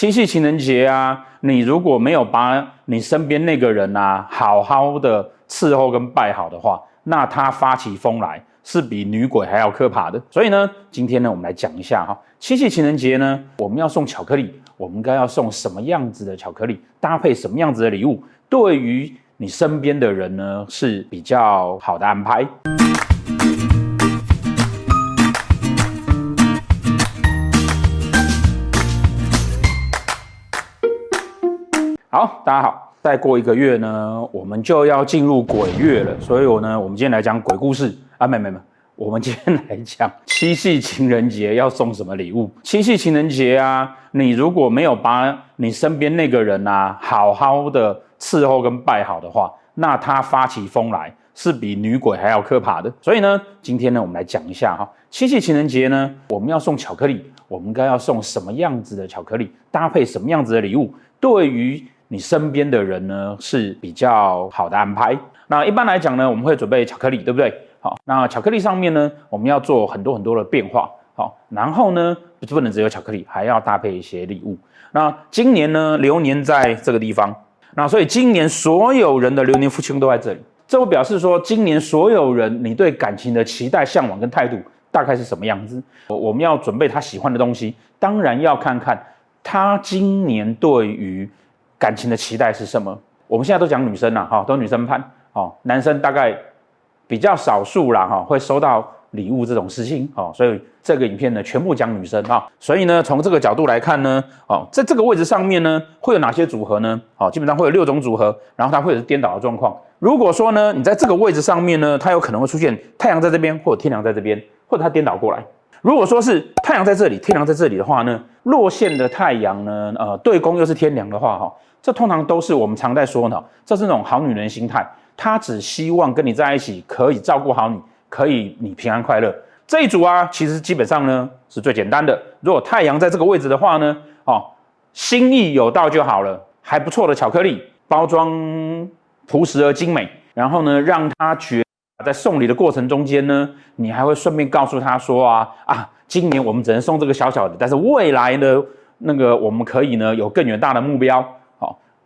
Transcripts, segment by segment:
七夕情人节啊，你如果没有把你身边那个人啊好好的伺候跟拜好的话，那他发起疯来是比女鬼还要可怕的。所以呢，今天呢，我们来讲一下哈，七夕情人节呢，我们要送巧克力，我们该要送什么样子的巧克力，搭配什么样子的礼物，对于你身边的人呢是比较好的安排。好，大家好。再过一个月呢，我们就要进入鬼月了。所以我呢，我们今天来讲鬼故事啊，没没没，我们今天来讲七夕情人节要送什么礼物。七夕情人节啊，你如果没有把你身边那个人啊好好的伺候跟拜好的话，那他发起疯来是比女鬼还要可怕的。所以呢，今天呢，我们来讲一下哈，七夕情人节呢，我们要送巧克力，我们应该要送什么样子的巧克力，搭配什么样子的礼物，对于你身边的人呢是比较好的安排。那一般来讲呢，我们会准备巧克力，对不对？好，那巧克力上面呢，我们要做很多很多的变化。好，然后呢，不能只有巧克力，还要搭配一些礼物。那今年呢，流年在这个地方，那所以今年所有人的流年福气都在这里。这会表示说，今年所有人你对感情的期待、向往跟态度大概是什么样子？我们要准备他喜欢的东西，当然要看看他今年对于。感情的期待是什么？我们现在都讲女生啦，哈，都女生盘，哦，男生大概比较少数啦，哈，会收到礼物这种事情，哦，所以这个影片呢，全部讲女生哈，所以呢，从这个角度来看呢，哦，在这个位置上面呢，会有哪些组合呢？哦，基本上会有六种组合，然后它会有颠倒的状况。如果说呢，你在这个位置上面呢，它有可能会出现太阳在这边，或者天梁在这边，或者它颠倒过来。如果说是太阳在这里，天梁在这里的话呢，落线的太阳呢，呃，对宫又是天梁的话，哈。这通常都是我们常在说呢，这是那种好女人心态，她只希望跟你在一起，可以照顾好你，可以你平安快乐。这一组啊，其实基本上呢是最简单的。如果太阳在这个位置的话呢，哦，心意有到就好了，还不错的巧克力包装朴实而精美，然后呢，让他觉在送礼的过程中间呢，你还会顺便告诉他说啊啊，今年我们只能送这个小小的，但是未来呢，那个我们可以呢有更远大的目标。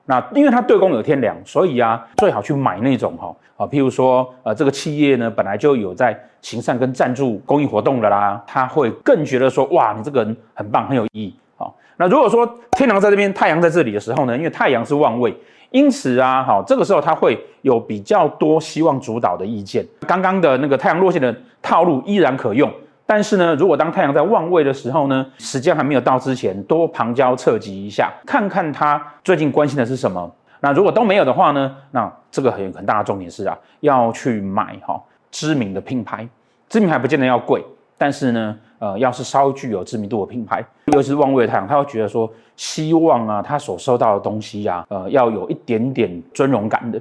那因为它对宫有天梁，所以啊，最好去买那种哈啊，譬如说呃，这个企业呢本来就有在行善跟赞助公益活动的啦，他会更觉得说哇，你这个人很棒，很有意义。好，那如果说天狼在这边，太阳在这里的时候呢，因为太阳是旺位，因此啊，好，这个时候他会有比较多希望主导的意见。刚刚的那个太阳落线的套路依然可用。但是呢，如果当太阳在旺位的时候呢，时间还没有到之前，多旁敲侧击一下，看看他最近关心的是什么。那如果都没有的话呢，那这个很很大的重点是啊，要去买哈知名的品牌，知名还不见得要贵，但是呢，呃，要是稍具有知名度的品牌，尤其是旺位的太阳，他会觉得说，希望啊，他所收到的东西呀、啊，呃，要有一点点尊荣感的。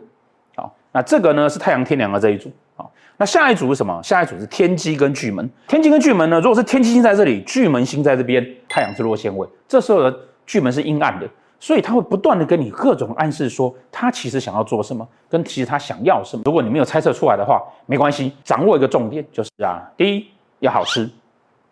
好，那这个呢是太阳天梁的这一组。那下一组是什么？下一组是天机跟巨门。天机跟巨门呢？如果是天机星在这里，巨门星在这边，太阳是落线位，这时候的巨门是阴暗的，所以他会不断的跟你各种暗示说，他其实想要做什么，跟其实他想要什么。如果你没有猜测出来的话，没关系，掌握一个重点就是啊，第一要好吃，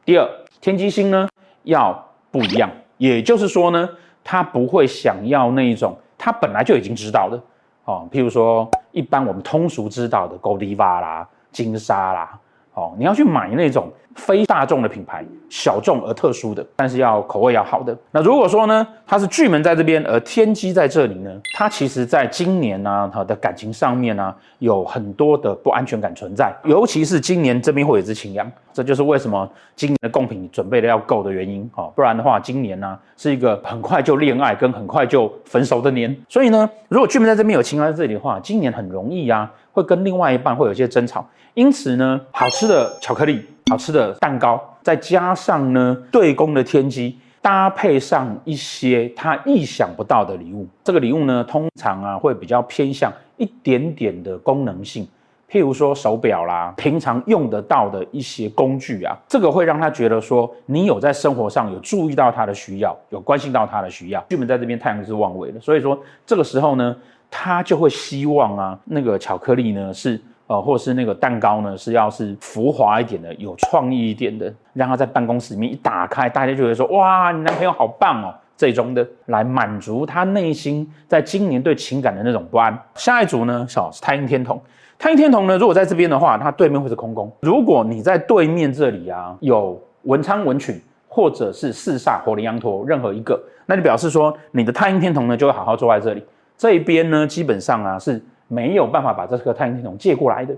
第二天机星呢要不一样，也就是说呢，他不会想要那一种他本来就已经知道的。哦，譬如说，一般我们通俗知道的 Goldiva 啦、金沙啦，哦，你要去买那种非大众的品牌，小众而特殊的，但是要口味要好的。那如果说呢，它是巨门在这边，而天机在这里呢，它其实在今年呢、啊，它的感情上面呢、有很多的不安全感存在，尤其是今年这边会有一只擎羊，这就是为什么今年的贡品准备的要够的原因。哦，不然的话，今年呢、是一个很快就恋爱跟很快就分手的年。所以呢，如果巨门在这边有擎羊在这里的话，今年很容易啊，会跟另外一半会有一些争吵。因此呢，好吃的巧克力。好吃的蛋糕，再加上呢对宫的天机，搭配上一些他意想不到的礼物。这个礼物呢，通常啊会比较偏向一点点的功能性，譬如说手表啦，平常用得到的一些工具啊，这个会让他觉得说你有在生活上有注意到他的需要，有关心到他的需要。巨门在这边太阳是旺位的，所以说这个时候呢，他就会希望啊那个巧克力呢是。呃，或是那个蛋糕呢，是要是浮华一点的，有创意一点的，让他在办公室里面一打开，大家就会说，哇，你男朋友好棒哦，这种的，来满足他内心在今年对情感的那种不安。下一组呢，小太阴天童。太阴天童呢，如果在这边的话，它对面会是空宫。如果你在对面这里啊，有文昌文曲或者是四煞火灵羊驼任何一个，那就表示说你的太阴天童呢，就会好好坐在这里。这一边呢，基本上啊是没有办法把这个太阴天同借过来的。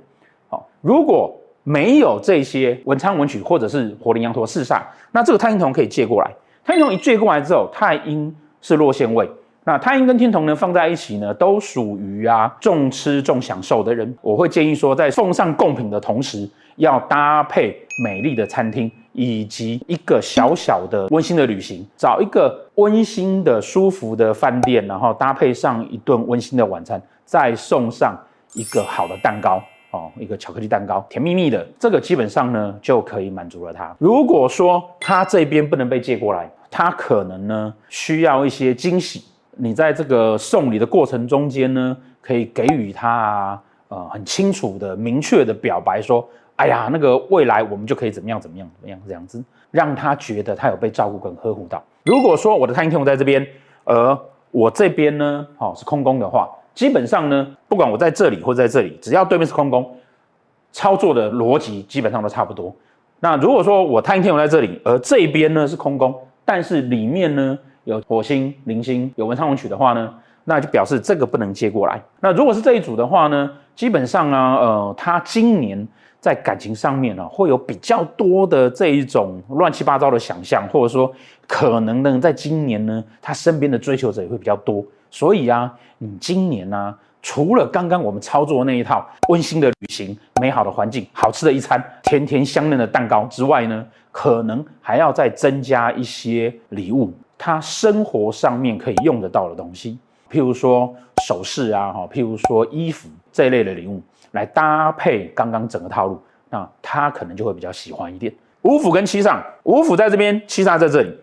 好，如果没有这些文昌文曲或者是火铃羊驼四煞，那这个太阴天同可以借过来。太阴天同一借过来之后，太阴是落陷位。那太阴跟天童呢放在一起呢，都属于啊重吃重享受的人。我会建议说，在奉上贡品的同时，要搭配美丽的餐厅以及一个小小的温馨的旅行，找一个温馨的舒服的饭店，然后搭配上一顿温馨的晚餐，再送上一个好的蛋糕哦，一个巧克力蛋糕，甜蜜蜜的，这个基本上呢就可以满足了他。如果说他这边不能被借过来，他可能呢需要一些惊喜。你在这个送礼的过程中间呢，可以给予他，呃，很清楚的、明确的表白说，哎呀，那个未来我们就可以怎么样、怎么样、怎么样这样子，让他觉得他有被照顾跟呵护到。如果说我的太阴天同在这边，而我这边呢，哦，是空宫的话，基本上呢，不管我在这里或在这里，只要对面是空宫，操作的逻辑基本上都差不多。那如果说我太阴天同在这里，而这边呢是空宫，但是里面呢，有火星、铃星、有文昌文曲的话呢，那就表示这个不能接过来。那如果是这一组的话呢，基本上啊，呃，他今年在感情上面呢、啊，会有比较多的这一种乱七八糟的想象，或者说可能呢，在今年呢，他身边的追求者也会比较多。所以啊，你今年呢、啊，除了刚刚我们操作的那一套温馨的旅行、美好的环境、好吃的一餐、甜甜香嫩的蛋糕之外呢，可能还要再增加一些礼物。他生活上面可以用得到的东西，譬如说首饰啊，哈，譬如说衣服这一类的礼物，来搭配刚刚整个套路，那他可能就会比较喜欢一点。五府跟七煞，五府在这边，七煞在这里。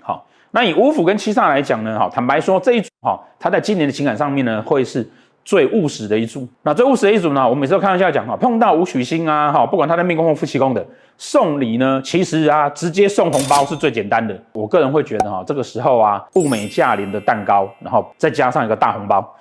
好，那以五府跟七煞来讲呢，哈，坦白说这一组哈，他在今年的情感上面呢，会是。最务实的一组，那最务实的一组呢？我每次都开玩笑讲哈，碰到武曲星啊，哈，不管他的命宫或夫妻宫的送礼呢，其实啊，直接送红包是最简单的。我个人会觉得哈，这个时候啊，物美价廉的蛋糕，然后再加上一个大红包，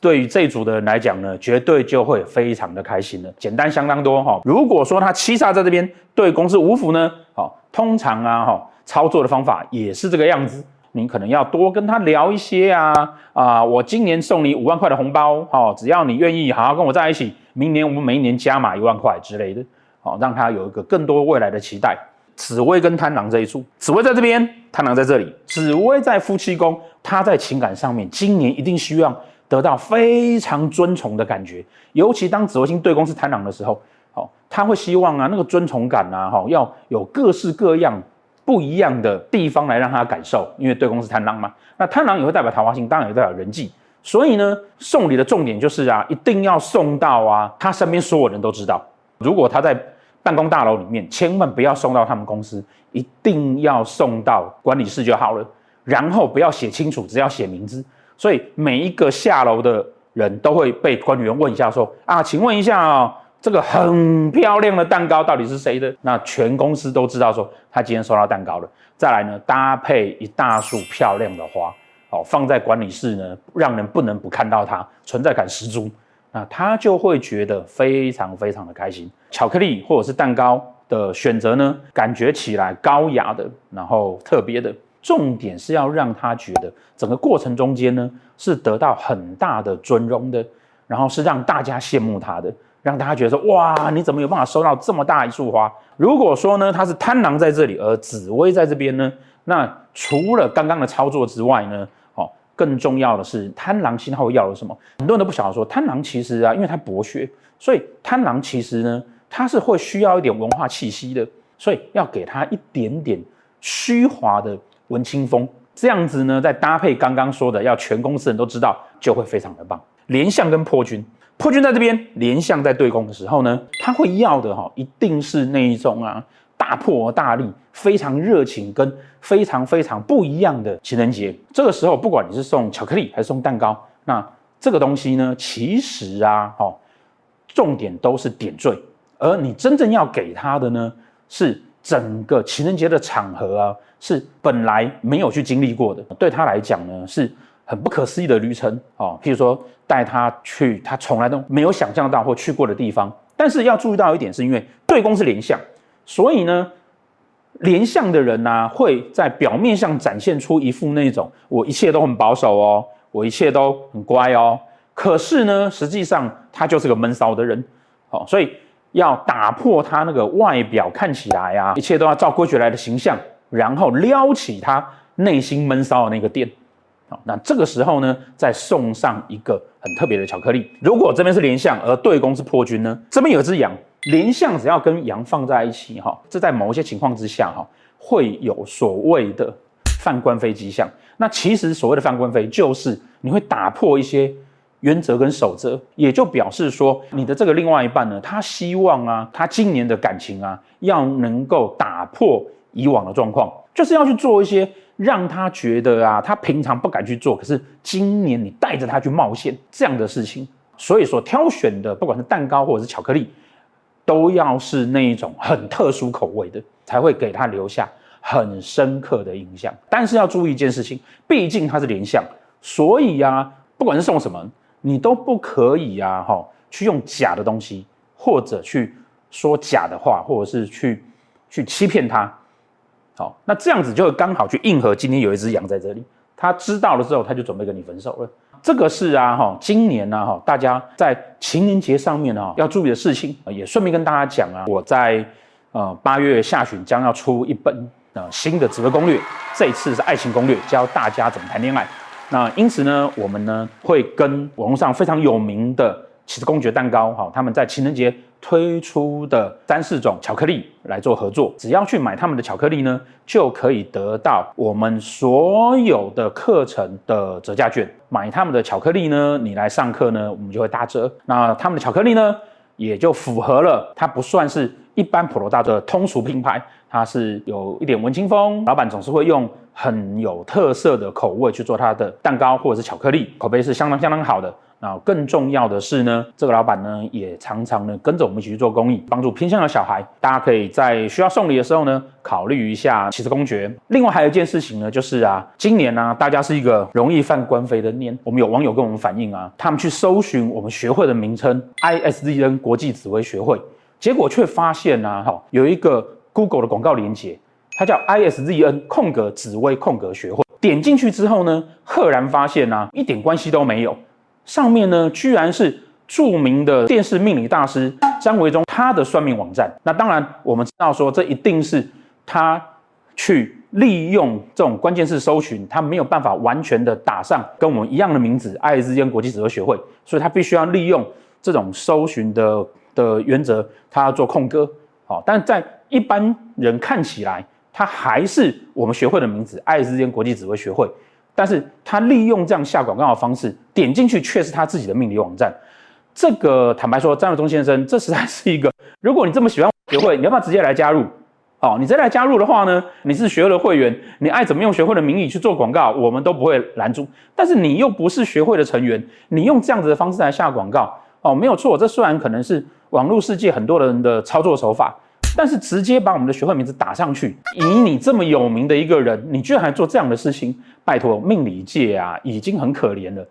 对于这一组的人来讲呢，绝对就会非常的开心了，简单相当多哈。如果说他七煞在这边，对公是无福呢，好，通常啊，哈，操作的方法也是这个样子。你可能要多跟他聊一些啊啊！我今年送你五万块的红包，哦，只要你愿意好好跟我在一起，明年我们每一年加码一万块之类的，好，让他有一个更多未来的期待。紫薇跟贪狼这一组，紫薇在这边，贪狼在这里。紫薇在夫妻宫，他在情感上面，今年一定需要得到非常尊崇的感觉，尤其当紫微星对宫是贪狼的时候，好，他会希望啊，那个尊崇感啊，哈，要有各式各样。不一样的地方来让他感受，因为对宫是贪狼嘛，那贪狼也会代表桃花星，当然也代表人际。所以呢，送礼的重点就是啊，一定要送到啊，他身边所有人都知道。如果他在办公大楼里面，千万不要送到他们公司，一定要送到管理室就好了。然后不要写清楚，只要写名字。所以每一个下楼的人都会被管理员问一下，说啊，请问一下啊、哦。这个很漂亮的蛋糕到底是谁的？那全公司都知道说他今天收到蛋糕了。再来呢，搭配一大束漂亮的花，哦放在管理室呢，让人不能不看到它，存在感十足。那他就会觉得非常非常的开心。巧克力或者是蛋糕的选择呢，感觉起来高雅的，然后特别的。重点是要让他觉得整个过程中间呢，是得到很大的尊荣的，然后是让大家羡慕他的。让大家觉得说，哇，你怎么有办法收到这么大一束花？如果说呢，他是贪狼在这里，而紫薇在这边呢，那除了刚刚的操作之外呢，哦，更重要的是贪狼信号要了什么？很多人都不晓得说，贪狼其实啊，因为他博学，所以贪狼其实呢，他是会需要一点文化气息的，所以要给他一点点虚华的文青风，这样子呢，再搭配刚刚说的，要全公司人都知道，就会非常的棒。廉相跟破军。破军在这边，廉相在对宫的时候呢，他会要的哈，一定是那一种啊，大破大立、非常热情跟非常非常不一样的情人节。这个时候，不管你是送巧克力还是送蛋糕，那这个东西呢，其实啊，哦，重点都是点缀，而你真正要给他的呢，是整个情人节的场合啊，是本来没有去经历过的，对他来讲呢，是很不可思议的旅程哦。譬如说带他去他从来都没有想象到或去过的地方。但是要注意到一点，是因为对宫是廉相，所以呢，廉相的人呢、啊，会在表面上展现出一副那种我一切都很保守哦，我一切都很乖哦。可是呢，实际上他就是个闷骚的人，哦，所以。要打破他那个外表看起来啊，一切都要照规矩来的形象，然后撩起他内心闷骚的那个点。好，那这个时候呢，再送上一个很特别的巧克力。如果这边是连相，而对宫是破军呢？这边有只羊，连相只要跟羊放在一起，哈，这在某一些情况之下，哈，会有所谓的犯官非迹象。那其实所谓的犯官非，就是你会打破一些。原则跟守则，也就表示说，你的这个另外一半呢，他希望啊，他今年的感情啊，要能够打破以往的状况，就是要去做一些让他觉得啊，他平常不敢去做，可是今年你带着他去冒险这样的事情。所以说，挑选的不管是蛋糕或者是巧克力，都要是那一种很特殊口味的，才会给他留下很深刻的印象。但是要注意一件事情，毕竟他是廉相，所以啊，不管是送什么。你都不可以啊，哈，去用假的东西，或者去说假的话，或者是去去欺骗他，好，那这样子就刚好去应和今天有一只羊在这里，他知道了之后，他就准备跟你分手了。这个是啊，哈，今年呢，哈，大家在情人节上面呢，要注意的事情，也顺便跟大家讲啊，我在呃八月下旬将要出一本呃新的紫微攻略，这一次是爱情攻略，教大家怎么谈恋爱。那因此呢，我们呢会跟网络上非常有名的起司公爵蛋糕，哈，他们在情人节推出的三四种巧克力来做合作。只要去买他们的巧克力呢，就可以得到我们所有的课程的折价券。买他们的巧克力呢，你来上课呢，我们就会打折。那他们的巧克力呢，也就符合了，它不算是一般普罗大众的通俗品牌，它是有一点文青风。老板总是会用很有特色的口味去做它的蛋糕或者是巧克力，口碑是相当相当好的。那更重要的是呢，这个老板呢也常常呢跟着我们一起去做公益，帮助偏乡的小孩。大家可以在需要送礼的时候呢，考虑一下骑士公爵。另外还有一件事情呢，就是啊，今年呢、大家是一个容易犯官非的年。我们有网友跟我们反映啊，他们去搜寻我们学会的名称 ISZN 国际紫薇学会，结果却发现啊，哈，有一个 Google 的广告链接，它叫 ISZN 空格紫微空格学会。点进去之后呢，赫然发现啊，一点关系都没有。上面呢，居然是著名的电视命理大师张维中他的算命网站。那当然，我们知道说，这一定是他去利用这种关键字搜寻，他没有办法完全的打上跟我们一样的名字 ISZN 国际紫微学会，所以他必须要利用这种搜寻的的原则，他要做空格。好，但在一般人看起来，他还是我们学会的名字 ISZN 国际指挥学会。但是他利用这样下广告的方式，点进去却是他自己的命理网站。这个坦白说，张维中先生，这实在是一个，如果你这么喜欢学会，你要不要直接来加入？哦，你直接来加入的话呢，你是学会的会员，你爱怎么用学会的名义去做广告，我们都不会拦住。但是你又不是学会的成员，你用这样子的方式来下广告，哦，没有错，这虽然可能是网络世界很多人的操作手法。但是直接把我们的学会名字打上去，以你这么有名的一个人，你居然还做这样的事情，拜托，命理界啊已经很可怜了，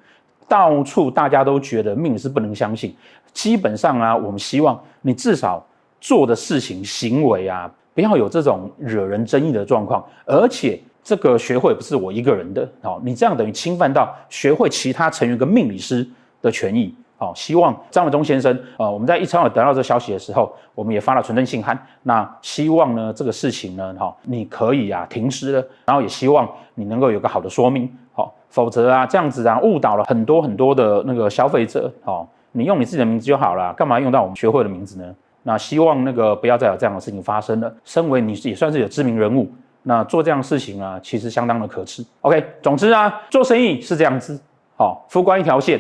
到处大家都觉得命是不能相信。基本上啊，我们希望你至少做的事情行为啊，不要有这种惹人争议的状况。而且这个学会不是我一个人的，好，你这样等于侵犯到学会其他成员跟命理师的权益。好，希望张文中先生，呃，我们在一超有得到这消息的时候，我们也发了传真信函。那希望呢，这个事情呢，哈，你可以啊停尸了，然后也希望你能够有个好的说明，好，否则啊这样子啊误导了很多很多的那个消费者，好，你用你自己的名字就好了，干嘛用到我们学会的名字呢？那希望那个不要再有这样的事情发生了。身为你也算是有知名人物，那做这样的事情啊，其实相当的可耻。OK，总之啊，做生意是这样子，好，夫官一条线，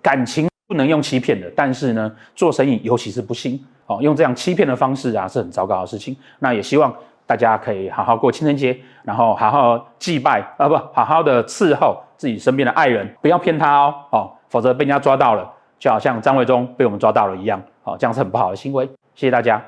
感情。不能用欺骗的，但是呢，做生意尤其是不行哦，用这样欺骗的方式啊，是很糟糕的事情。那也希望大家可以好好过情人节，然后好好祭拜啊，不，好好的伺候自己身边的爱人，不要骗他哦，哦，否则被人家抓到了，就好像张卫中被我们抓到了一样，哦，这样是很不好的行为。谢谢大家。